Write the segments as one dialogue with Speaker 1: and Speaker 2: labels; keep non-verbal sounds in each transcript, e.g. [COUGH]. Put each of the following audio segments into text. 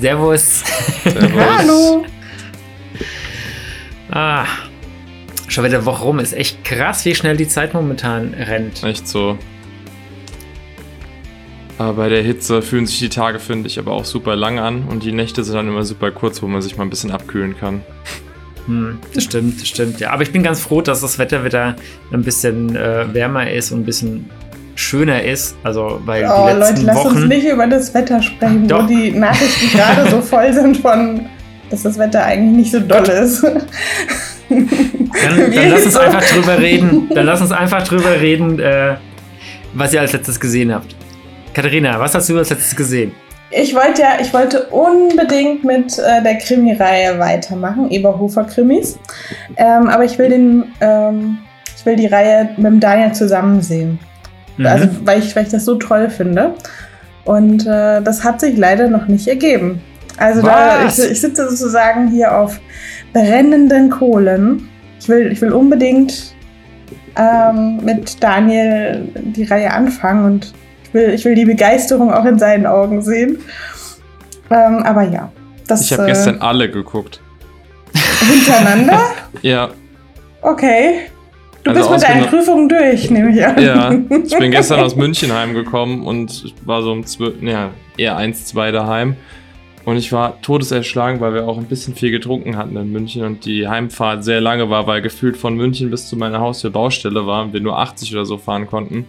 Speaker 1: Servus.
Speaker 2: Servus.
Speaker 3: Hallo.
Speaker 1: Ah, schon wieder eine Woche rum. Ist echt krass, wie schnell die Zeit momentan rennt.
Speaker 2: Echt so. Aber bei der Hitze fühlen sich die Tage, finde ich, aber auch super lang an und die Nächte sind dann immer super kurz, wo man sich mal ein bisschen abkühlen kann.
Speaker 1: Hm, das stimmt, das stimmt. Ja, aber ich bin ganz froh, dass das Wetter wieder ein bisschen äh, wärmer ist und ein bisschen schöner ist. Also, weil
Speaker 3: Oh,
Speaker 1: die letzten
Speaker 3: Leute, lasst
Speaker 1: Wochen.
Speaker 3: uns nicht über das Wetter sprechen,
Speaker 1: Doch.
Speaker 3: wo die Nachrichten gerade so [LAUGHS] voll sind von, dass das Wetter eigentlich nicht so doll ist.
Speaker 1: Dann, dann lass uns einfach drüber reden. Dann lass uns einfach drüber reden, äh, was ihr als letztes gesehen habt. Katharina, was hast du als letztes gesehen?
Speaker 3: Ich wollte ja, ich wollte unbedingt mit äh, der Krimi-Reihe weitermachen, Eberhofer-Krimis. Ähm, aber ich will den, ähm, ich will die Reihe mit dem Daniel zusammen sehen.
Speaker 1: Mhm.
Speaker 3: Also, weil ich, weil ich das so toll finde. Und äh, das hat sich leider noch nicht ergeben. Also da, ich, ich sitze sozusagen hier auf brennenden Kohlen. Ich will, ich will unbedingt ähm, mit Daniel die Reihe anfangen und ich will, ich will die Begeisterung auch in seinen Augen sehen. Ähm, aber ja, das
Speaker 2: Ich habe
Speaker 3: äh,
Speaker 2: gestern alle geguckt.
Speaker 3: hintereinander. [LAUGHS]
Speaker 2: Ja,
Speaker 3: Okay. Du
Speaker 2: Also
Speaker 3: bist mit deinen Prüfungen durch, nehme ich an.
Speaker 2: ja. Ich bin [LAUGHS] gestern aus München heimgekommen und war so um 12, ja, eher 1, 2 daheim. Und ich war todeserschlagen, weil wir auch ein bisschen viel getrunken hatten in München und die Heimfahrt sehr lange war, weil gefühlt von München bis zu meiner Haustür Baustelle war und wir nur 80 oder so fahren konnten.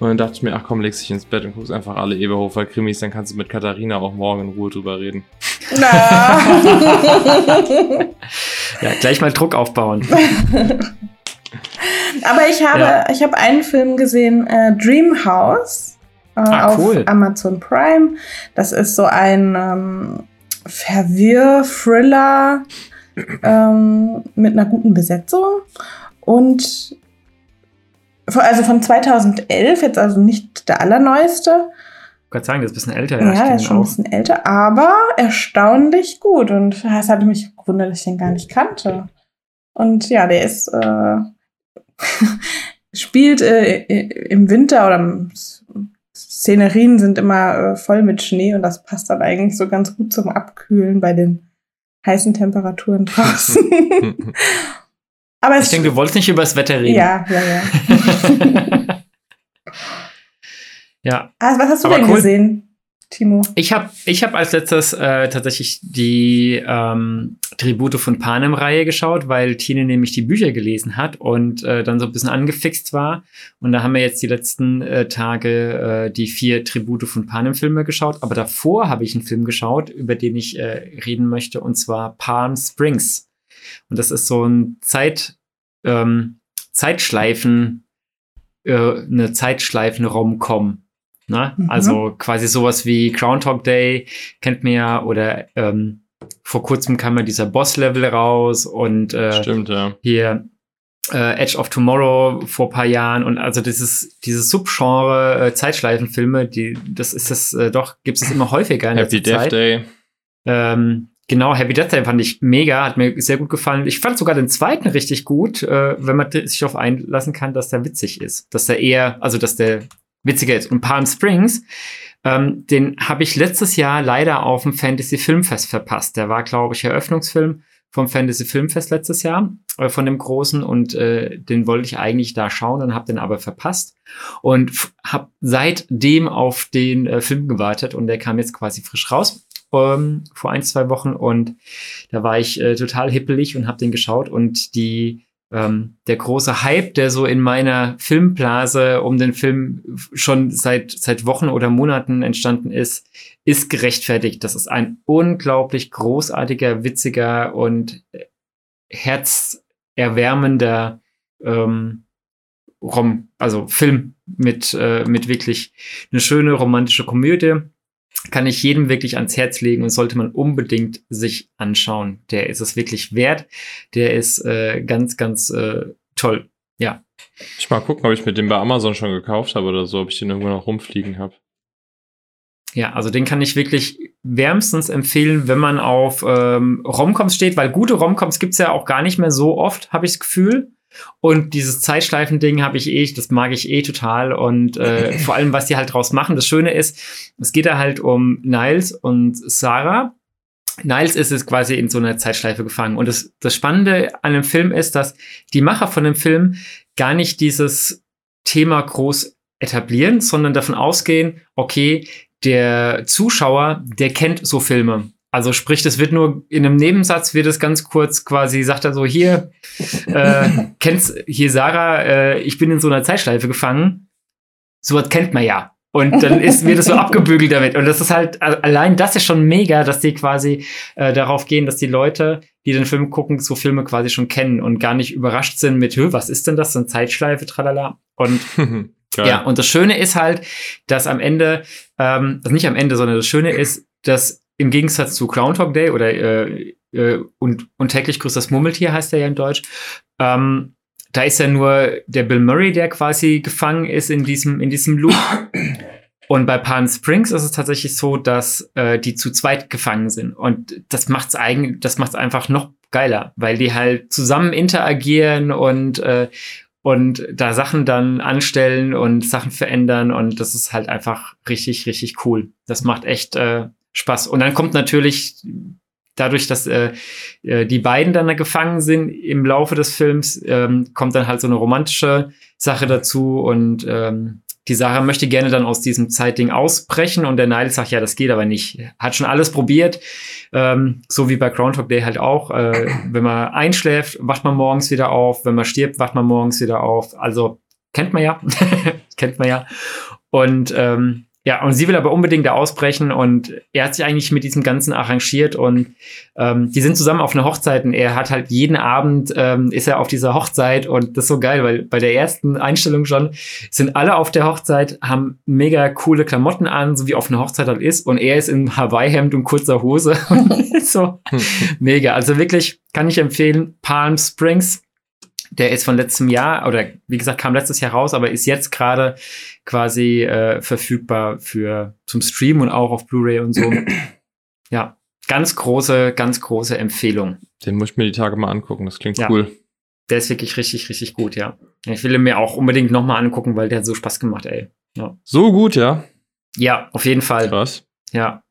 Speaker 2: Und dann dachte ich mir, ach komm, legst dich ins Bett und guckst einfach alle Eberhofer Krimis, dann kannst du mit Katharina auch morgen in Ruhe drüber reden.
Speaker 3: Na. [LAUGHS]
Speaker 1: Ja, gleich mal Druck aufbauen. [LAUGHS]
Speaker 3: Aber ich habe,
Speaker 1: Ja.
Speaker 3: ich habe einen Film gesehen, äh, Dream House, äh,
Speaker 1: Ah,
Speaker 3: auf
Speaker 1: cool.
Speaker 3: Amazon Prime. Das ist so ein ähm, Verwirr-Thriller ähm, mit einer guten Besetzung. Und also von 2011, jetzt also nicht der allerneueste.
Speaker 1: Ich kann sagen, das ist ein bisschen älter.
Speaker 3: Ja, der
Speaker 1: kenn
Speaker 3: ist schon ein
Speaker 1: auch.
Speaker 3: bisschen älter, aber erstaunlich gut. Und es hatte mich gewundert, dass ich den gar nicht kannte. Und ja, der ist äh, [LAUGHS] spielt äh, im Winter oder Szenerien sind immer äh, voll mit Schnee und das passt dann eigentlich so ganz gut zum Abkühlen bei den heißen Temperaturen [LAUGHS] draußen. [LAUGHS] aber
Speaker 1: Ich denke, du wolltest nicht über das Wetter reden.
Speaker 3: ja, ja, ja.
Speaker 1: ja.
Speaker 3: Also, was hast du
Speaker 1: Aber
Speaker 3: denn
Speaker 1: cool.
Speaker 3: gesehen, Timo?
Speaker 1: Ich habe ich hab als letztes äh, tatsächlich die ähm, Tribute von Panem-Reihe geschaut, weil Tine nämlich die Bücher gelesen hat und äh, dann so ein bisschen angefixt war. Und da haben wir jetzt die letzten äh, Tage äh, die vier Tribute von Panem-Filme geschaut. Aber davor habe ich einen Film geschaut, über den ich äh, reden möchte, und zwar Palm Springs. Und das ist so ein Zeit, ähm, Zeitschleifen, äh, eine Zeitschleifen-Rom-Com. Ne?
Speaker 3: Mhm.
Speaker 1: Also quasi sowas wie Groundhog Day kennt man ja oder ähm, vor kurzem kam ja dieser Boss-Level raus und äh,
Speaker 2: Stimmt, ja.
Speaker 1: hier äh, Edge of Tomorrow vor paar Jahren und also dieses dieses Subgenre äh, Zeitschleifenfilme, die das ist das äh, doch gibt es immer häufiger in
Speaker 2: Happy Death
Speaker 1: Zeit.
Speaker 2: Day.
Speaker 1: Ähm, genau, Happy Death Day fand ich mega, hat mir sehr gut gefallen. Ich fand sogar den zweiten richtig gut, äh, wenn man sich darauf einlassen kann, dass der witzig ist. Dass der eher, also dass der witziger ist. Und Palm Springs, ähm, den habe ich letztes Jahr leider auf dem Fantasy Filmfest verpasst. Der war, glaube ich, Eröffnungsfilm vom Fantasy Filmfest letztes Jahr, äh, von dem großen. Und äh, den wollte ich eigentlich da schauen und habe den aber verpasst. Und habe seitdem auf den äh, Film gewartet und der kam jetzt quasi frisch raus ähm, vor ein, zwei Wochen und da war ich äh, total hippelig und habe den geschaut und die ähm, der große Hype, der so in meiner Filmblase um den Film schon seit seit Wochen oder Monaten entstanden ist, ist gerechtfertigt. Das ist ein unglaublich großartiger, witziger und herzerwärmender ähm, Rom, also Film mit äh, mit wirklich eine schöne romantische Komödie kann ich jedem wirklich ans Herz legen und sollte man unbedingt sich anschauen. Der ist es wirklich wert. Der ist äh, ganz, ganz äh, toll. Ja.
Speaker 2: Ich mal gucken, ob ich mir den bei Amazon schon gekauft habe oder so, ob ich den irgendwo noch rumfliegen habe.
Speaker 1: Ja, also den kann ich wirklich wärmstens empfehlen, wenn man auf ähm, Romcoms steht, weil gute Romcoms gibt's ja auch gar nicht mehr so oft, habe ich das Gefühl. Und dieses Zeitschleifen-Ding habe ich eh, das mag ich eh total. Und äh, [LAUGHS] vor allem, was die halt draus machen. Das Schöne ist, es geht da halt um Niles und Sarah. Niles ist es quasi in so einer Zeitschleife gefangen. Und das, das Spannende an dem Film ist, dass die Macher von dem Film gar nicht dieses Thema groß etablieren, sondern davon ausgehen, okay, der Zuschauer, der kennt so Filme. Also sprich, das wird nur in einem Nebensatz wird es ganz kurz quasi, sagt er so, hier, äh, [LAUGHS] kennst hier Sarah, äh, ich bin in so einer Zeitschleife gefangen. So was kennt man ja. Und dann ist, wird es so abgebügelt damit. Und das ist halt, allein das ist schon mega, dass die quasi äh, darauf gehen, dass die Leute, die den Film gucken, so Filme quasi schon kennen und gar nicht überrascht sind mit, was ist denn das, so eine Zeitschleife, tralala. Und [LAUGHS] ja, und das Schöne ist halt, dass am Ende, ähm, also nicht am Ende, sondern das Schöne ist, dass im Gegensatz zu Groundhog Day oder äh, äh, und, und täglich grüßt das Murmeltier heißt er ja in Deutsch, ähm, da ist ja nur der Bill Murray, der quasi gefangen ist in diesem, in diesem Loop. Und bei Palm Springs ist es tatsächlich so, dass äh, die zu zweit gefangen sind. Und das macht's eigentlich, das macht's einfach noch geiler, weil die halt zusammen interagieren und, äh, und da Sachen dann anstellen und Sachen verändern. Und das ist halt einfach richtig, richtig cool. Das macht echt äh, Spaß. Und dann kommt natürlich dadurch, dass äh, äh, die beiden dann da gefangen sind im Laufe des Films, ähm, kommt dann halt so eine romantische Sache dazu und ähm, die Sarah möchte gerne dann aus diesem Zeitding ausbrechen und der Nile sagt, ja, das geht aber nicht. Hat schon alles probiert, ähm, so wie bei Groundhog Day halt auch. Äh, wenn man einschläft, wacht man morgens wieder auf. Wenn man stirbt, wacht man morgens wieder auf. Also kennt man ja, [LAUGHS] kennt man ja. Und ähm, ja, und sie will aber unbedingt da ausbrechen und er hat sich eigentlich mit diesem Ganzen arrangiert und ähm, die sind zusammen auf einer Hochzeit und er hat halt jeden Abend ähm, ist er auf dieser Hochzeit und das ist so geil, weil bei der ersten Einstellung schon sind alle auf der Hochzeit, haben mega coole Klamotten an, so wie auf einer Hochzeit halt ist und er ist in Hawaii-Hemd und kurzer Hose. [LAUGHS] so mega. Also wirklich kann ich empfehlen, Palm Springs der ist von letztem Jahr oder wie gesagt kam letztes Jahr raus, aber ist jetzt gerade quasi äh, verfügbar für zum Stream und auch auf Blu-ray und so. [CLEARS THROAT] ja, ganz große, ganz große Empfehlung.
Speaker 2: Den muss ich mir die Tage mal angucken. Das klingt ja. cool.
Speaker 1: Der ist wirklich richtig, richtig gut, ja. Ich will ihn mir auch unbedingt noch mal angucken, weil der hat so Spaß gemacht, ey. Ja.
Speaker 2: So gut, ja.
Speaker 1: Ja, auf jeden Fall.
Speaker 2: Krass.
Speaker 1: Ja.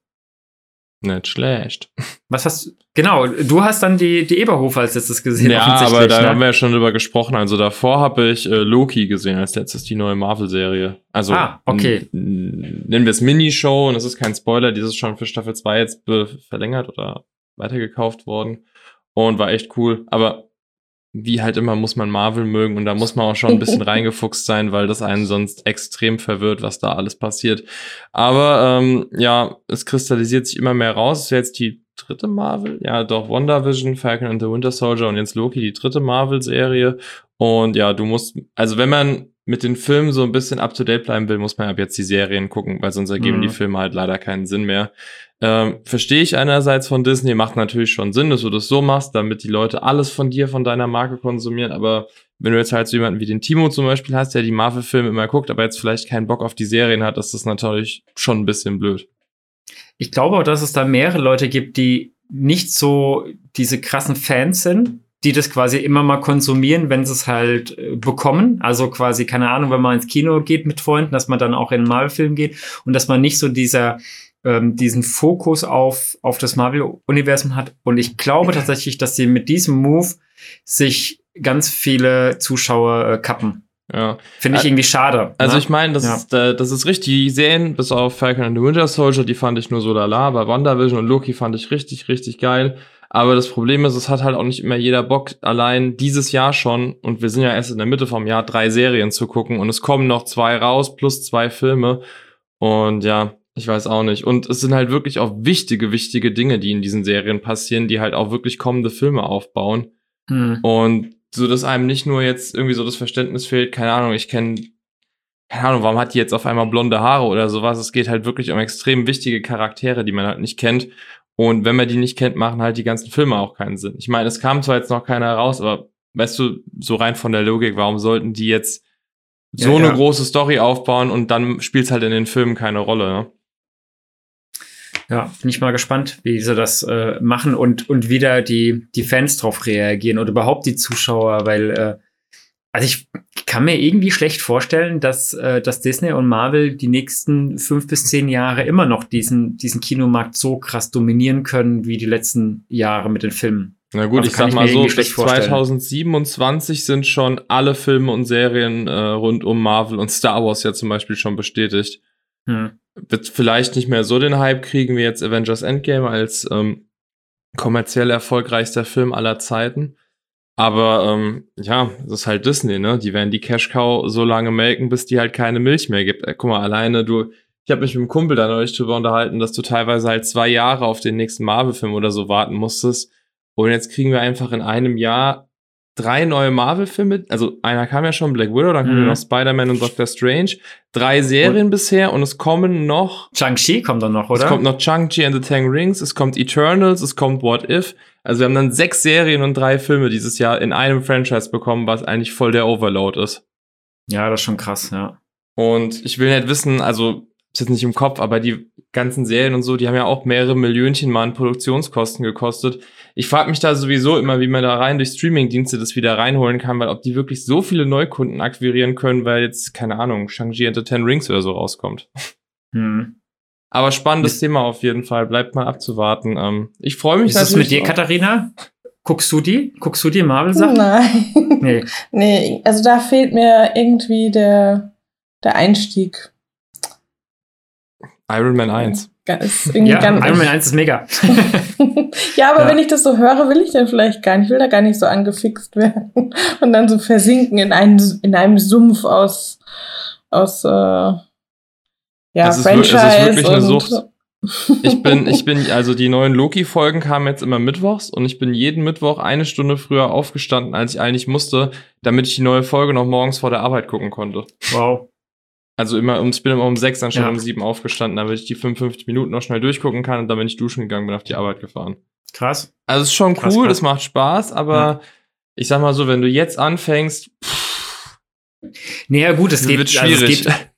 Speaker 2: Nicht schlecht.
Speaker 1: Was hast? Genau, du hast dann die, die Eberhofer als letztes gesehen.
Speaker 2: Ja, aber da ne? haben wir ja schon drüber gesprochen. Also davor habe ich äh, Loki gesehen als letztes, die neue Marvel-Serie. Also
Speaker 1: ah, okay.
Speaker 2: nennen wir es Minishow und es ist kein Spoiler, dieses ist schon für Staffel 2 jetzt verlängert oder weitergekauft worden. Und war echt cool. Aber wie halt immer muss man Marvel mögen und da muss man auch schon ein bisschen [LAUGHS] reingefuchst sein, weil das einen sonst extrem verwirrt, was da alles passiert. Aber ähm, ja, es kristallisiert sich immer mehr raus. Ist jetzt die dritte Marvel, ja doch WandaVision, Falcon and the Winter Soldier und jetzt Loki, die dritte Marvel-Serie. Und ja, du musst, also wenn man mit den Filmen so ein bisschen up to date bleiben will, muss man ab jetzt die Serien gucken, weil sonst ergeben mhm. die Filme halt leider keinen Sinn mehr. Ähm, Verstehe ich einerseits von Disney, macht natürlich schon Sinn, dass du das so machst, damit die Leute alles von dir, von deiner Marke konsumieren, aber wenn du jetzt halt so jemanden wie den Timo zum Beispiel hast, der die Marvel-Filme immer guckt, aber jetzt vielleicht keinen Bock auf die Serien hat, ist das natürlich schon ein bisschen blöd.
Speaker 1: Ich glaube auch, dass es da mehrere Leute gibt, die nicht so diese krassen Fans sind, die das quasi immer mal konsumieren, wenn sie es halt äh, bekommen. Also quasi, keine Ahnung, wenn man ins Kino geht mit Freunden, dass man dann auch in einen Marvel-Film geht und dass man nicht so dieser ähm, diesen Fokus auf, auf das Marvel-Universum hat. Und ich glaube tatsächlich, dass sie mit diesem Move sich ganz viele Zuschauer äh, kappen.
Speaker 2: Ja.
Speaker 1: Finde ich irgendwie schade.
Speaker 2: Also ne? ich meine, das, ja. ist, äh, das ist richtig. Die Serien, bis auf Falcon and the Winter Soldier, die fand ich nur so lala. Bei WandaVision und Loki fand ich richtig, richtig geil. Aber das Problem ist, es hat halt auch nicht immer jeder Bock, allein dieses Jahr schon, und wir sind ja erst in der Mitte vom Jahr, drei Serien zu gucken und es kommen noch zwei raus, plus zwei Filme. Und ja, ich weiß auch nicht. Und es sind halt wirklich auch wichtige, wichtige Dinge, die in diesen Serien passieren, die halt auch wirklich kommende Filme aufbauen. Hm. Und so, dass einem nicht nur jetzt irgendwie so das Verständnis fehlt, keine Ahnung, ich kenne, keine Ahnung, warum hat die jetzt auf einmal blonde Haare oder sowas. Es geht halt wirklich um extrem wichtige Charaktere, die man halt nicht kennt. Und wenn man die nicht kennt, machen halt die ganzen Filme auch keinen Sinn. Ich meine, es kam zwar jetzt noch keiner raus, aber weißt du, so rein von der Logik, warum sollten die jetzt so ja, eine ja. große Story aufbauen und dann spielt es halt in den Filmen keine Rolle, ne?
Speaker 1: Ja, bin ich mal gespannt, wie sie das äh, machen und, und wie da die, die Fans drauf reagieren oder überhaupt die Zuschauer, weil, äh, also ich kann mir irgendwie schlecht vorstellen, dass, äh, dass Disney und Marvel die nächsten fünf bis zehn Jahre immer noch diesen, diesen Kinomarkt so krass dominieren können wie die letzten Jahre mit den Filmen.
Speaker 2: Na gut,
Speaker 1: Also
Speaker 2: ich
Speaker 1: kann
Speaker 2: sag
Speaker 1: ich
Speaker 2: mal
Speaker 1: mir
Speaker 2: so, bis
Speaker 1: schlecht vorstellen.
Speaker 2: 2027 sind schon alle Filme und Serien äh, rund um Marvel und Star Wars ja zum Beispiel schon bestätigt.
Speaker 1: Hm.
Speaker 2: Wird vielleicht nicht mehr so den Hype kriegen wie jetzt Avengers Endgame als ähm, kommerziell erfolgreichster Film aller Zeiten. Aber ähm, ja, das ist halt Disney, ne? Die werden die Cash Cow so lange melken, bis die halt keine Milch mehr gibt. Äh, guck mal, alleine du, ich habe mich mit einem Kumpel da neulich drüber unterhalten, dass du teilweise halt zwei Jahre auf den nächsten Marvel-Film oder so warten musstest. Und jetzt kriegen wir einfach in einem Jahr drei neue Marvel-Filme. Also einer kam ja schon, Black Widow, dann kommen
Speaker 1: Mhm.
Speaker 2: noch Spider-Man und Doctor Strange. Drei Serien bisher und es kommen noch
Speaker 1: Shang-Chi kommt dann noch, oder?
Speaker 2: es kommt noch Chang-Chi and the Ten Rings, es kommt Eternals, es kommt What If. Also wir haben dann sechs Serien und drei Filme dieses Jahr in einem Franchise bekommen, was eigentlich voll der Overload ist.
Speaker 1: ja, das ist schon krass, ja.
Speaker 2: Und ich will nicht wissen, also ist jetzt nicht im Kopf, aber die ganzen Serien und so, die haben ja auch mehrere Millionchen mal an Produktionskosten gekostet. Ich frage mich da sowieso immer, wie man da rein durch Streamingdienste das wieder reinholen kann, weil ob die wirklich so viele Neukunden akquirieren können, weil jetzt, keine Ahnung, Shang-Chi and the Ten Rings oder so rauskommt.
Speaker 1: Hm.
Speaker 2: Aber spannendes Thema auf jeden Fall. Bleibt mal abzuwarten. Ähm, ich freue mich
Speaker 1: Ist das mit dir,
Speaker 2: auch.
Speaker 1: Katharina? Guckst du die? Guckst du die Marvel-Sachen?
Speaker 3: Nein.
Speaker 1: Nee. [LAUGHS]
Speaker 3: nee, also da fehlt mir irgendwie der, der Einstieg.
Speaker 2: Iron Man 1.
Speaker 3: Ga- Ist irgendwie
Speaker 1: Ja, Iron Man 1 ist mega. [LAUGHS]
Speaker 3: ja, aber
Speaker 1: Ja.
Speaker 3: wenn ich das so höre, will ich dann vielleicht gar nicht. Ich will da gar nicht so angefixt werden [LAUGHS] und dann so versinken in, einen, in einem Sumpf aus, aus äh, ja,
Speaker 2: Es ist wir- es ist
Speaker 3: Franchise
Speaker 2: wirklich eine Sucht. Ich bin, ich [LAUGHS] bin, also die neuen Loki-Folgen kamen jetzt immer mittwochs und ich bin jeden Mittwoch eine Stunde früher aufgestanden, als ich eigentlich musste, damit ich die neue Folge noch morgens vor der Arbeit gucken konnte.
Speaker 1: Wow.
Speaker 2: Also immer um, ich bin immer um sechs anstatt
Speaker 1: Ja.
Speaker 2: um sieben aufgestanden, damit ich die 55 Minuten noch schnell durchgucken kann und dann bin ich duschen gegangen, bin auf die Arbeit gefahren.
Speaker 1: Krass.
Speaker 2: Also es ist schon
Speaker 1: Krass,
Speaker 2: cool,
Speaker 1: krass.
Speaker 2: es macht Spaß, aber
Speaker 1: Ja.
Speaker 2: ich sag mal so, wenn du jetzt anfängst,
Speaker 1: Naja, gut, es geht,
Speaker 2: wird
Speaker 1: also
Speaker 2: schwierig.
Speaker 1: es geht,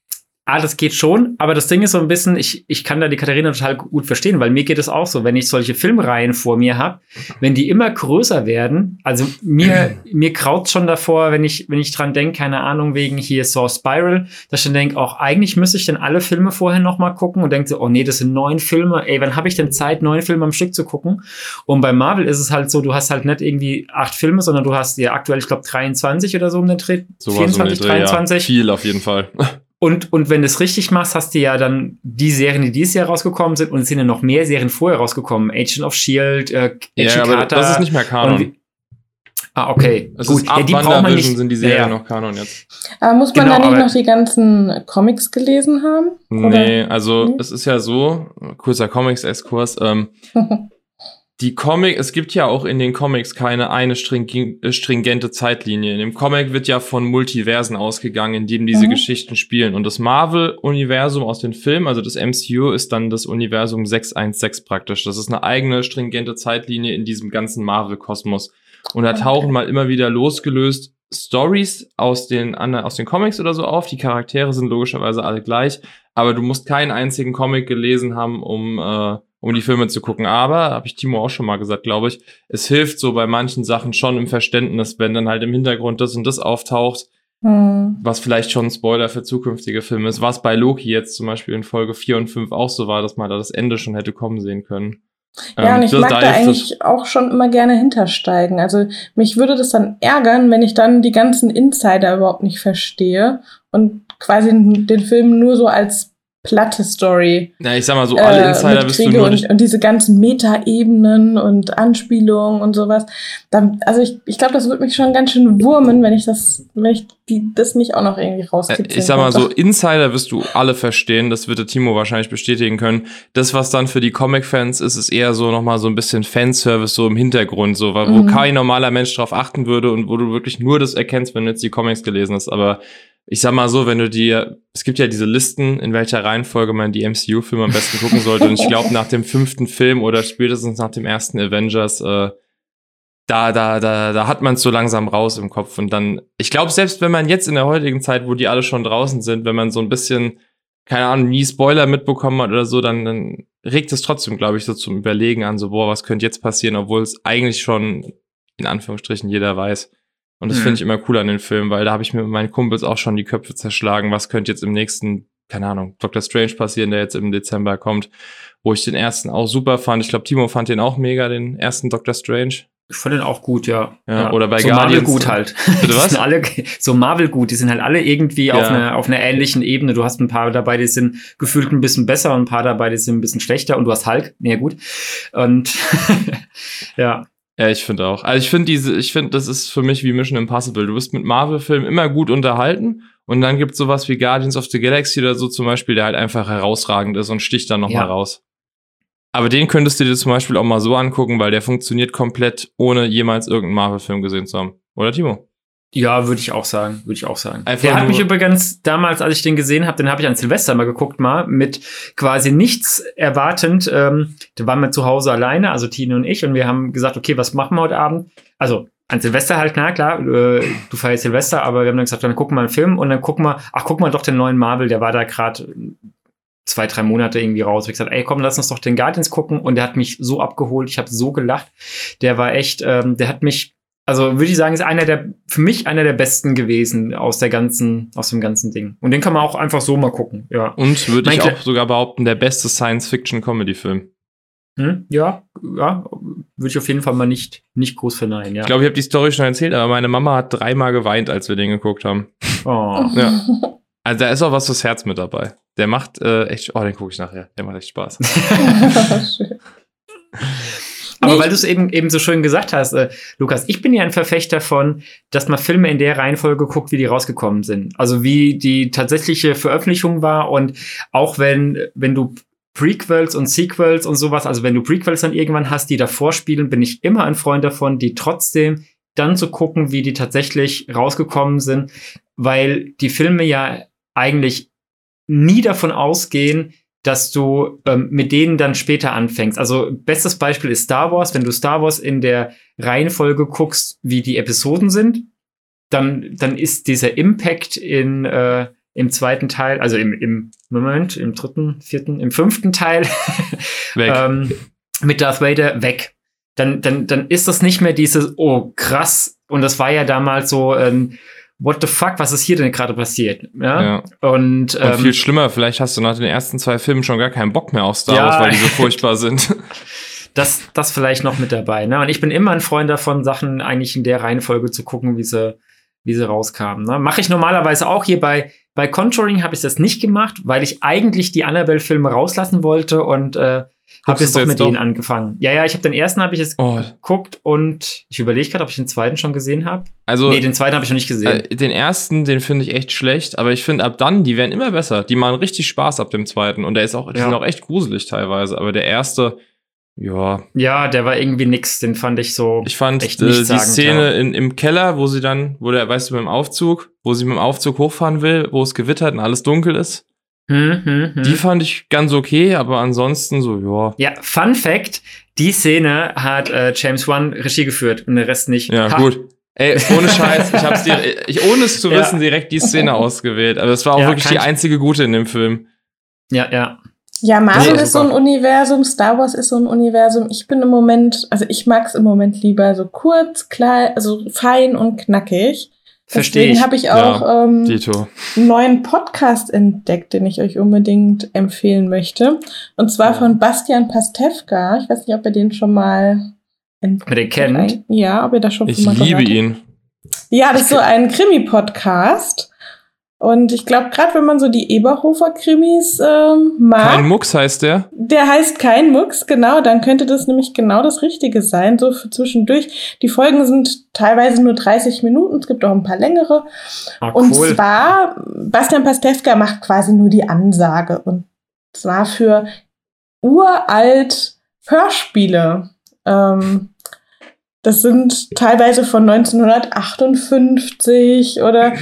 Speaker 1: ah, das geht schon, aber das Ding ist so ein bisschen, ich, ich kann da die Katharina total gut verstehen, weil mir geht es auch so, wenn ich solche Filmreihen vor mir habe, wenn die immer größer werden, also mir, [CLEARS THROAT] mir kraut schon davor, wenn ich, wenn ich dran denke, keine Ahnung, wegen hier Saw Spiral, dass ich dann denke, auch eigentlich müsste ich dann alle Filme vorher noch mal gucken und denke so, oh nee, das sind neun Filme, ey, wann habe ich denn Zeit, neun Filme am Stück zu gucken? Und bei Marvel ist es halt so, du hast halt nicht irgendwie acht Filme, sondern du hast ja aktuell, ich glaube, 23 oder so um den Dreh,
Speaker 2: den
Speaker 1: 24,
Speaker 2: Dreh, ja.
Speaker 1: 23.
Speaker 2: Viel auf jeden Fall. [LAUGHS]
Speaker 1: Und, und wenn du es richtig machst, hast du ja dann die Serien, die dieses Jahr rausgekommen sind, und es sind ja noch mehr Serien vorher rausgekommen. Agent of Shield, äh, Agent
Speaker 2: Ja, aber
Speaker 1: Carter.
Speaker 2: das ist nicht mehr Kanon.
Speaker 1: Ah, okay.
Speaker 2: Es
Speaker 1: Gut.
Speaker 2: ist ab
Speaker 1: ja, die braucht man
Speaker 2: WandaVision
Speaker 1: nicht.
Speaker 2: sind die Serien
Speaker 1: ja, ja.
Speaker 2: noch Kanon jetzt.
Speaker 3: Aber muss man
Speaker 1: Genau,
Speaker 3: da nicht noch die ganzen Comics gelesen haben?
Speaker 2: Nee, also
Speaker 3: Nee?
Speaker 2: es ist ja so, kurzer Comics-Exkurs, ähm, [LAUGHS] die Comic, es gibt ja auch in den Comics keine eine äh, stringente Zeitlinie. In dem Comic wird ja von Multiversen ausgegangen, in denen diese
Speaker 3: Mhm.
Speaker 2: Geschichten spielen. Und das Marvel-Universum aus den Filmen, also das MCU, ist dann das Universum 616 praktisch. Das ist eine eigene stringente Zeitlinie in diesem ganzen Marvel-Kosmos. Und da
Speaker 3: Okay.
Speaker 2: tauchen mal immer wieder losgelöst Stories aus den, anderen- aus den Comics oder so auf. Die Charaktere sind logischerweise alle gleich, aber du musst keinen einzigen Comic gelesen haben, um, äh, um die Filme zu gucken. Aber, habe ich Timo auch schon mal gesagt, glaube ich, es hilft so bei manchen Sachen schon im Verständnis, wenn dann halt im Hintergrund das und das auftaucht,
Speaker 3: Hm.
Speaker 2: was vielleicht schon ein Spoiler für zukünftige Filme ist. Was bei Loki jetzt zum Beispiel in Folge 4 und 5 auch so war, dass man da das Ende schon hätte kommen sehen können.
Speaker 3: Ja,
Speaker 2: Ähm,
Speaker 3: und ich mag da eigentlich auch schon immer gerne hintersteigen. Also mich würde das dann ärgern, wenn ich dann die ganzen Insider überhaupt nicht verstehe und quasi den Film nur so als platte Story
Speaker 2: Na, ich sag mal so, alle
Speaker 3: äh,
Speaker 2: Insider wirst du nur
Speaker 3: und, und diese ganzen Meta-Ebenen und Anspielungen und sowas. Dann, also ich, ich glaube, das wird mich schon ganz schön wurmen, wenn ich das, wenn ich die, das nicht auch noch irgendwie
Speaker 2: Äh,
Speaker 3: rauskitzeln
Speaker 2: Ich sag mal so. [LAUGHS] Insider wirst du alle verstehen, das wird der Timo wahrscheinlich bestätigen können. Das, was dann für die Comic-Fans ist, ist eher so nochmal so ein bisschen Fanservice so im Hintergrund, so, weil, wo
Speaker 3: Mhm.
Speaker 2: kein normaler Mensch drauf achten würde und wo du wirklich nur das erkennst, wenn du jetzt die Comics gelesen hast. Aber ich sag mal so, wenn du dir, es gibt ja diese Listen, in welcher Reihenfolge man die MCU-Filme am besten gucken sollte. Und ich glaube, nach dem fünften Film oder spätestens nach dem ersten Avengers, äh, da, da, da, da hat man es so langsam raus im Kopf. Und dann, ich glaube, selbst wenn man jetzt in der heutigen Zeit, wo die alle schon draußen sind, wenn man so ein bisschen, keine Ahnung, nie Spoiler mitbekommen hat oder so, dann, dann regt es trotzdem, glaube ich, so zum Überlegen an, so, boah, was könnte jetzt passieren, obwohl es eigentlich schon in Anführungsstrichen jeder weiß. Und das
Speaker 1: Mhm.
Speaker 2: finde ich immer cool an den Filmen, weil da habe ich mir mit meinen Kumpels auch schon die Köpfe zerschlagen, was könnte jetzt im nächsten, keine Ahnung, Doctor Strange passieren, der jetzt im Dezember kommt, wo ich den ersten auch super fand. Ich glaube, Timo fand den auch mega, den ersten Doctor Strange.
Speaker 1: Ich fand den auch gut, ja.
Speaker 2: Ja, oder bei
Speaker 1: so Marvel
Speaker 2: Guardians-
Speaker 1: gut halt. [LAUGHS]
Speaker 2: Bitte was?
Speaker 1: sind alle so Marvel gut, die sind halt alle irgendwie auf,
Speaker 2: Ja.
Speaker 1: einer, auf einer ähnlichen Ebene. Du hast ein paar dabei, die sind gefühlt ein bisschen besser und ein paar dabei, die sind ein bisschen schlechter und du hast Hulk, nee, gut. Und [LAUGHS] ja,
Speaker 2: Ja, ich finde auch. Also ich finde diese, ich finde, das ist für mich wie Mission Impossible. Du bist mit Marvel-Filmen immer gut unterhalten und dann gibt es sowas wie Guardians of the Galaxy oder so zum Beispiel, der halt einfach herausragend ist und sticht dann nochmal
Speaker 1: Ja.
Speaker 2: raus. Aber den könntest du dir zum Beispiel auch mal so angucken, weil der funktioniert komplett, ohne jemals irgendeinen Marvel-Film gesehen zu haben. Oder Timo?
Speaker 1: Ja, würde ich auch sagen, würde ich auch sagen.
Speaker 2: Einfach
Speaker 1: der hat mich übrigens damals, als ich den gesehen habe, den habe ich an Silvester mal geguckt, mal mit quasi nichts erwartend. Ähm, da waren wir zu Hause alleine, also Tine und ich, und wir haben gesagt, okay, was machen wir heute Abend? Also an Silvester halt, na klar, äh, du feierst Silvester, aber wir haben dann gesagt, dann gucken wir einen Film und dann gucken wir, ach, guck mal doch den neuen Marvel, der war da gerade zwei, drei Monate irgendwie raus. Ich gesagt, ey, komm, lass uns doch den Guardians gucken. Und der hat mich so abgeholt, ich habe so gelacht. Der war echt, ähm, der hat mich, also würde ich sagen, ist einer der, für mich einer der besten gewesen aus der ganzen, aus dem ganzen Ding. Und den kann man auch einfach so mal gucken, ja.
Speaker 2: Und würde ich auch sogar behaupten, der beste Science-Fiction-Comedy-Film.
Speaker 1: Hm? Ja, ja, würde ich auf jeden Fall mal nicht, nicht groß verneinen, ja.
Speaker 2: Ich glaube, ich habe die Story schon erzählt, aber meine Mama hat dreimal geweint, als wir den geguckt haben.
Speaker 1: oh. [LAUGHS]
Speaker 2: Ja. Also da ist auch was fürs Herz mit dabei. Der macht äh, echt, oh, den gucke ich nachher. Der macht echt Spaß. [LAUGHS] [LAUGHS]
Speaker 1: Aber
Speaker 3: Nee,
Speaker 1: weil du es eben, eben so schön gesagt hast, äh, Lukas, ich bin ja ein Verfechter von, dass man Filme in der Reihenfolge guckt, wie die rausgekommen sind. Also wie die tatsächliche Veröffentlichung war und auch wenn, wenn du Prequels und Sequels und sowas, also wenn du Prequels dann irgendwann hast, die davor spielen, bin ich immer ein Freund davon, die trotzdem dann zu gucken, wie die tatsächlich rausgekommen sind, weil die Filme ja eigentlich nie davon ausgehen, dass du ähm, mit denen dann später anfängst. Also bestes Beispiel ist Star Wars. Wenn du Star Wars in der Reihenfolge guckst, wie die Episoden sind, dann, dann ist dieser Impact in, äh, im zweiten Teil, also im, im Moment, im dritten, vierten, im fünften Teil [LAUGHS]
Speaker 2: Weg.
Speaker 1: ähm, mit Darth Vader weg. Dann, dann, dann ist das nicht mehr dieses, oh krass. Und das war ja damals so, ähm, what the fuck, was ist hier denn gerade passiert? Ja.
Speaker 2: ja.
Speaker 1: Und,
Speaker 2: Und
Speaker 1: ähm,
Speaker 2: viel schlimmer, vielleicht hast du nach den ersten zwei Filmen schon gar keinen Bock mehr auf Star
Speaker 1: Ja.
Speaker 2: Wars, weil die so furchtbar sind. [LAUGHS]
Speaker 1: das, das vielleicht noch mit dabei. Ne? Und ich bin immer ein Freund davon, Sachen eigentlich in der Reihenfolge zu gucken, wie sie, wie sie rauskamen. Ne? Mache ich normalerweise auch hier bei, bei Conjuring habe ich das nicht gemacht, weil ich eigentlich die Annabelle-Filme rauslassen wollte und äh, habe jetzt doch mit denen angefangen. Ja, ja, ich habe den ersten habe ich jetzt
Speaker 2: Oh,
Speaker 1: geguckt und ich überlege gerade, ob ich den zweiten schon gesehen habe.
Speaker 2: also
Speaker 1: nee, den zweiten habe ich noch nicht gesehen.
Speaker 2: äh, den ersten, den finde ich echt schlecht, aber ich finde ab dann, die werden immer besser. Die machen richtig Spaß ab dem zweiten und der ist auch, die
Speaker 1: Ja.
Speaker 2: sind auch echt gruselig teilweise, aber der erste, ja,
Speaker 1: ja, der war irgendwie nix. Den fand ich so.
Speaker 2: ich fand
Speaker 1: Echt
Speaker 2: äh, die Szene in, im Keller, wo sie dann, wo der, weißt du, mit dem Aufzug, wo sie mit dem Aufzug hochfahren will, wo es gewittert und alles dunkel ist,
Speaker 1: Hm, hm, hm.
Speaker 2: die fand ich ganz okay, aber ansonsten so, ja.
Speaker 1: ja, Fun Fact: Die Szene hat äh, James Wan Regie geführt und der Rest nicht.
Speaker 2: Ja,
Speaker 1: Ha.
Speaker 2: gut. Ey, ohne Scheiß, ich hab's dir, [LAUGHS] ich, ohne es zu
Speaker 1: Ja.
Speaker 2: wissen, direkt die Szene ausgewählt. Aber es war auch
Speaker 1: Ja,
Speaker 2: wirklich die einzige gute in dem Film.
Speaker 1: Ja, ja.
Speaker 3: Ja, Marvel
Speaker 2: Nee,
Speaker 3: ist so ein. Universum, Star Wars ist so ein Universum. Ich bin im Moment, also ich mag es im Moment lieber so kurz, klar, also fein und knackig.
Speaker 1: Verstehe
Speaker 3: Deswegen
Speaker 1: ich.
Speaker 3: habe ich auch ähm,
Speaker 2: Dito.
Speaker 3: einen neuen Podcast entdeckt, den ich euch unbedingt empfehlen möchte. Und zwar
Speaker 1: Ja.
Speaker 3: von Bastian Pastewka. Ich weiß nicht, ob ihr den schon mal
Speaker 1: Ob ihr den kennt?
Speaker 3: Ja, ob ihr das schon
Speaker 2: Ich
Speaker 3: mal
Speaker 2: liebe
Speaker 3: gehört habt.
Speaker 2: ihn.
Speaker 3: Ja, das ist so ein Krimi-Podcast. Und ich glaube, gerade wenn man so die Eberhofer-Krimis ähm, mag,
Speaker 2: Kein Mucks heißt der.
Speaker 3: der heißt kein Mucks, genau, dann könnte das nämlich genau das Richtige sein, so für zwischendurch. Die Folgen sind teilweise nur 30 Minuten, es gibt auch ein paar längere.
Speaker 1: Ah,
Speaker 3: Und
Speaker 1: cool.
Speaker 3: zwar, Bastian Pastewka macht quasi nur die Ansage. Und zwar für uralt Hörspiele. Ähm, das sind teilweise von 1958 oder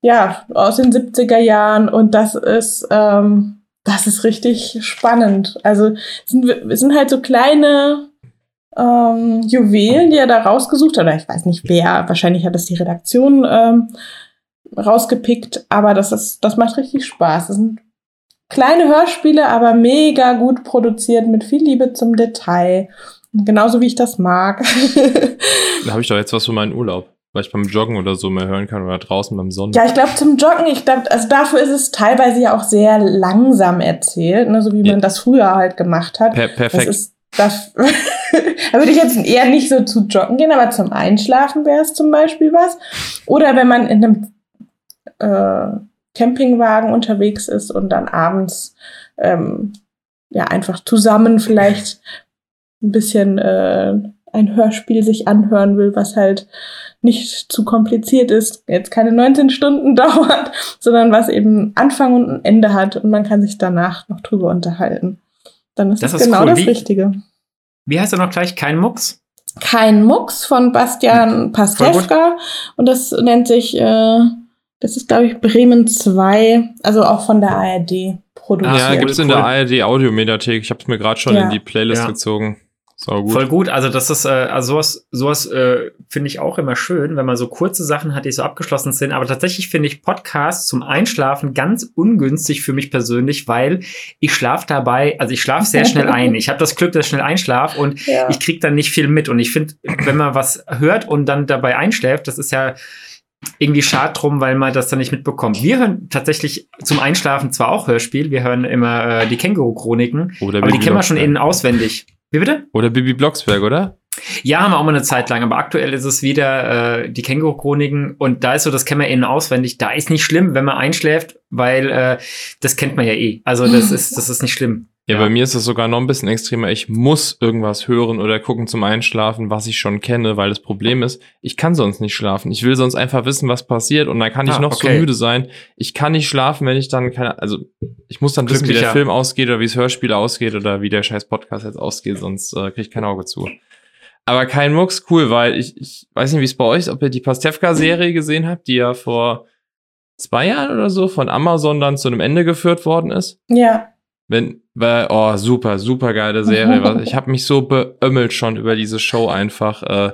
Speaker 3: ja, aus den 70er Jahren. Und das ist, ähm, das ist richtig spannend. Also sind, sind halt so kleine ähm, Juwelen, die er da rausgesucht hat. Oder ich weiß nicht wer, wahrscheinlich hat das die Redaktion ähm, rausgepickt, aber das ist, das macht richtig Spaß. Das sind kleine Hörspiele, aber mega gut produziert mit viel Liebe zum Detail. Genauso wie ich das mag. [LAUGHS]
Speaker 2: Da habe ich doch jetzt was für meinen Urlaub. Vielleicht beim Joggen oder so mehr hören kann oder draußen beim Sonnen.
Speaker 3: Ja, ich glaube zum Joggen, ich glaube, also dafür ist es teilweise ja auch sehr langsam erzählt, ne, so wie
Speaker 2: Ja.
Speaker 3: man das früher halt gemacht hat.
Speaker 2: Per
Speaker 3: Das
Speaker 2: perfekt.
Speaker 3: ist, das, [LAUGHS] da würde ich jetzt eher nicht so zu joggen gehen, aber zum Einschlafen wäre es zum Beispiel was. Oder wenn man in einem äh, Campingwagen unterwegs ist und dann abends ähm, ja einfach zusammen vielleicht ein bisschen äh, ein Hörspiel sich anhören will, was halt nicht zu kompliziert ist, jetzt keine 19 Stunden [LAUGHS] dauert, sondern was eben Anfang und ein Ende hat und man kann sich danach noch drüber unterhalten. Dann ist
Speaker 1: Das
Speaker 3: das,
Speaker 1: ist
Speaker 3: genau
Speaker 1: cool.
Speaker 3: das
Speaker 1: Wie-
Speaker 3: Richtige.
Speaker 1: Wie heißt er noch gleich? Kein Mucks?
Speaker 3: Kein Mucks von Bastian Pastewka und das nennt sich, äh, das ist glaube ich Bremen 2, also auch von der ARD produziert.
Speaker 2: ja,
Speaker 1: cool,
Speaker 2: gibt's in der ARD Audiomediathek. Ich habe es mir gerade schon
Speaker 3: Ja.
Speaker 2: in die Playlist
Speaker 1: Ja.
Speaker 2: gezogen. Sau gut.
Speaker 1: Voll gut. Also das ist, äh, also sowas, sowas äh, finde ich auch immer schön, wenn man so kurze Sachen hat, die so abgeschlossen sind. Aber tatsächlich finde ich Podcasts zum Einschlafen ganz ungünstig für mich persönlich, weil ich schlafe dabei, also ich schlafe sehr schnell ein. Ich habe das Glück, dass ich schnell einschlafe und [LAUGHS]
Speaker 3: Ja.
Speaker 1: ich krieg dann nicht viel mit. Und ich finde, wenn man was hört und dann dabei einschläft, das ist ja irgendwie schade drum, weil man das dann nicht mitbekommt. Wir hören tatsächlich zum Einschlafen zwar auch Hörspiel, wir hören immer äh, die Känguru-Chroniken,
Speaker 2: Oder
Speaker 1: aber die kennen wir schon innen auswendig. Wie bitte?
Speaker 2: Oder Bibi Blocksberg, oder?
Speaker 1: Ja, haben wir auch mal eine Zeit lang, aber aktuell ist es wieder äh, die Känguru-Chroniken und da ist so, das kennen wir innen auswendig. Da ist nicht schlimm, wenn man einschläft, weil äh, das kennt man ja eh. Also das [LAUGHS] ist, das ist nicht schlimm.
Speaker 2: Ja,
Speaker 1: Ja.
Speaker 2: bei mir ist es sogar noch ein bisschen extremer. Ich muss irgendwas hören oder gucken zum Einschlafen, was ich schon kenne, weil das Problem ist, ich kann sonst nicht schlafen. Ich will sonst einfach wissen, was passiert und dann kann ich
Speaker 1: Ah,
Speaker 2: noch
Speaker 1: okay.
Speaker 2: so müde sein. Ich kann nicht schlafen, wenn ich dann keine, also ich muss dann wissen, wie der. Film ausgeht oder wie das Hörspiel ausgeht oder wie der scheiß Podcast jetzt ausgeht, sonst äh, krieg ich kein Auge zu. Aber kein Mucks, cool, weil ich, ich weiß nicht, wie es bei euch ist, ob ihr die Pastewka-Serie gesehen habt, die ja vor zwei Jahren oder so von Amazon dann zu einem Ende geführt worden ist.
Speaker 3: ja.
Speaker 2: Wenn, weil, oh, super, super geile Serie. [LAUGHS] Ich habe mich so beömmelt schon über diese Show einfach. Äh,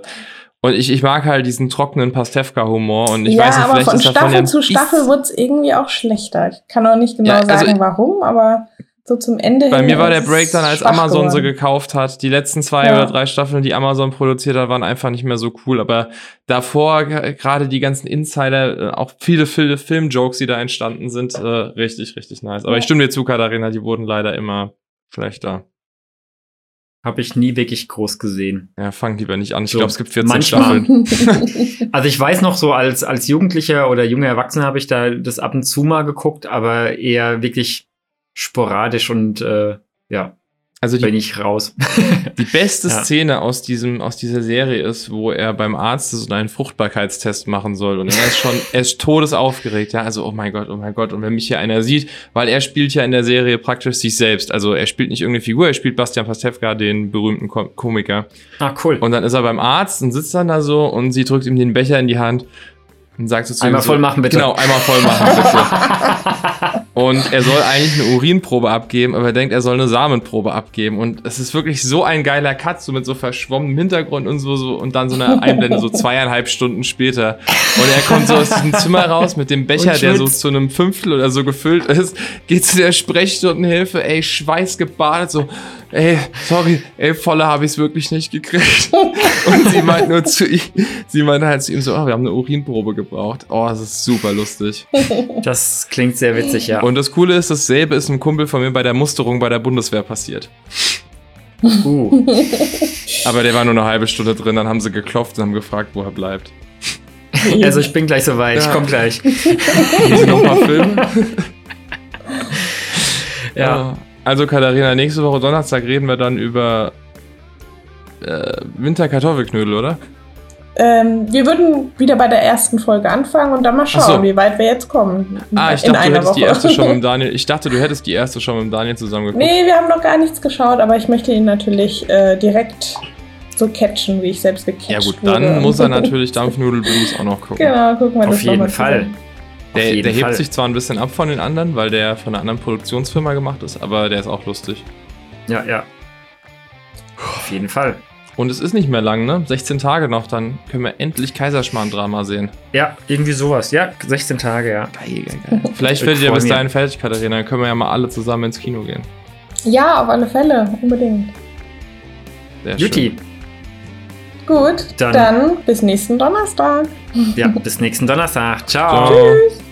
Speaker 2: und ich, ich mag halt diesen trockenen Pastewka-Humor und ich
Speaker 3: ja,
Speaker 2: weiß nicht,
Speaker 3: aber
Speaker 2: vielleicht
Speaker 3: von
Speaker 2: ist davon
Speaker 3: Staffel
Speaker 2: ja
Speaker 3: zu Staffel es irgendwie auch schlechter. Ich kann auch nicht genau
Speaker 2: Ja, also
Speaker 3: sagen, warum, aber so zum Ende
Speaker 2: Bei
Speaker 3: hin
Speaker 2: mir war der
Speaker 3: ist
Speaker 2: Break dann, als Amazon sie
Speaker 3: geworden.
Speaker 2: gekauft hat. Die letzten zwei
Speaker 3: Ja.
Speaker 2: oder drei Staffeln, die Amazon produziert hat, waren einfach nicht mehr so cool. Aber davor, gerade die ganzen Insider, äh, auch viele, viele Film-Jokes, die da entstanden sind, äh, richtig, richtig nice. Aber
Speaker 3: Ja.
Speaker 2: ich stimme dir zu, Katharina, die wurden leider immer schlechter.
Speaker 1: Habe ich nie wirklich groß gesehen.
Speaker 2: Ja, fang lieber nicht an. Ich
Speaker 1: So,
Speaker 2: glaube, es gibt 14
Speaker 1: manchmal.
Speaker 2: Staffeln. [LAUGHS]
Speaker 1: Also ich weiß noch so, als, als Jugendlicher oder junger Erwachsener habe ich da das ab und zu mal geguckt, aber eher wirklich sporadisch und äh, ja,
Speaker 2: Also die
Speaker 1: bin ich raus. [LAUGHS]
Speaker 2: Die beste
Speaker 1: Ja.
Speaker 2: Szene aus diesem aus dieser Serie ist, wo er beim Arzt so einen Fruchtbarkeitstest machen soll und er ist schon er ist todesaufgeregt, ja, also oh mein Gott, oh mein Gott und wenn mich hier einer sieht, weil er spielt ja in der Serie praktisch sich selbst, also er spielt nicht irgendeine Figur, er spielt Bastian Pastewka, den berühmten Ko Komiker
Speaker 1: ah, cool.
Speaker 2: und dann ist er beim Arzt und sitzt dann da so und sie drückt ihm den Becher in die Hand und sagt so zu
Speaker 1: Einmal
Speaker 2: ihm so,
Speaker 1: voll machen, bitte.
Speaker 2: Genau, einmal voll machen bitte. [LAUGHS] Und er soll eigentlich eine Urinprobe abgeben, aber er denkt, er soll eine Samenprobe abgeben. Und es ist wirklich so ein geiler Cut, so mit so verschwommenem Hintergrund und so, so und dann so eine Einblende, so zweieinhalb Stunden später. Und er kommt so aus diesem Zimmer raus mit dem Becher, der so zu einem Fünftel oder so gefüllt ist, geht zu der Sprechstundenhilfe, ey, schweißgebadet, so, ey, sorry, ey, volle habe ich es wirklich nicht gekriegt. [LAUGHS] Und sie meint nur zu ihm, sie meinte halt zu ihm so, oh, wir haben eine Urinprobe gebraucht. Oh, das ist super lustig.
Speaker 1: Das klingt sehr witzig, ja.
Speaker 2: Und das Coole ist, dasselbe ist einem Kumpel von mir bei der Musterung bei der Bundeswehr passiert.
Speaker 1: uh, [LAUGHS]
Speaker 2: Aber der war nur eine halbe Stunde drin, dann haben sie geklopft und haben gefragt, wo er bleibt. [LAUGHS]
Speaker 1: also ich bin gleich soweit, ich
Speaker 2: Ja.
Speaker 1: komme gleich.
Speaker 2: Haben sie noch mal Filme?
Speaker 1: Ja.
Speaker 2: Also Katharina, nächste Woche Donnerstag reden wir dann über äh, Winterkartoffelknödel, oder?
Speaker 3: ähm, wir würden wieder bei der ersten Folge anfangen und dann mal schauen,
Speaker 2: so.
Speaker 3: wie weit wir jetzt kommen.
Speaker 2: Ah, ich
Speaker 3: In
Speaker 2: dachte, du
Speaker 3: einer
Speaker 2: hättest die
Speaker 3: Woche.
Speaker 2: erste schon mit [LAUGHS] Daniel. Ich dachte, du hättest die erste schon mit Daniel zusammengeguckt.
Speaker 3: Nee, wir haben noch gar nichts geschaut, aber ich möchte ihn natürlich äh, direkt so catchen, wie ich selbst gecatcht
Speaker 2: Ja gut,
Speaker 3: wurde.
Speaker 2: dann muss er [LAUGHS] natürlich Dampfnudelblues auch noch gucken.
Speaker 3: Genau, gucken wir
Speaker 1: Auf
Speaker 3: das
Speaker 1: jeden Fall.
Speaker 3: zusammen.
Speaker 2: Der, der hebt
Speaker 1: Fall.
Speaker 2: sich zwar ein bisschen ab von den anderen, weil der von einer anderen Produktionsfirma gemacht ist, aber der ist auch lustig.
Speaker 1: Ja, ja. Auf jeden Fall.
Speaker 2: Und es ist nicht mehr lang, ne? 16 Tage noch, dann können wir endlich Kaiserschmarrn-Drama sehen.
Speaker 1: Ja, irgendwie sowas. Ja, 16 Tage, ja.
Speaker 2: Geil, geil, geil. Vielleicht
Speaker 1: Ich
Speaker 2: werdet ihr
Speaker 1: freu
Speaker 2: bis dahin fertig, Katharina. Dann können wir ja mal alle zusammen ins Kino gehen.
Speaker 3: Ja, auf alle Fälle, unbedingt.
Speaker 2: Sehr
Speaker 1: Juti.
Speaker 3: Gut,
Speaker 1: Dann-
Speaker 3: dann bis nächsten Donnerstag.
Speaker 1: Ja, bis nächsten Donnerstag. Ciao.
Speaker 2: Ciao.
Speaker 3: Tschüss.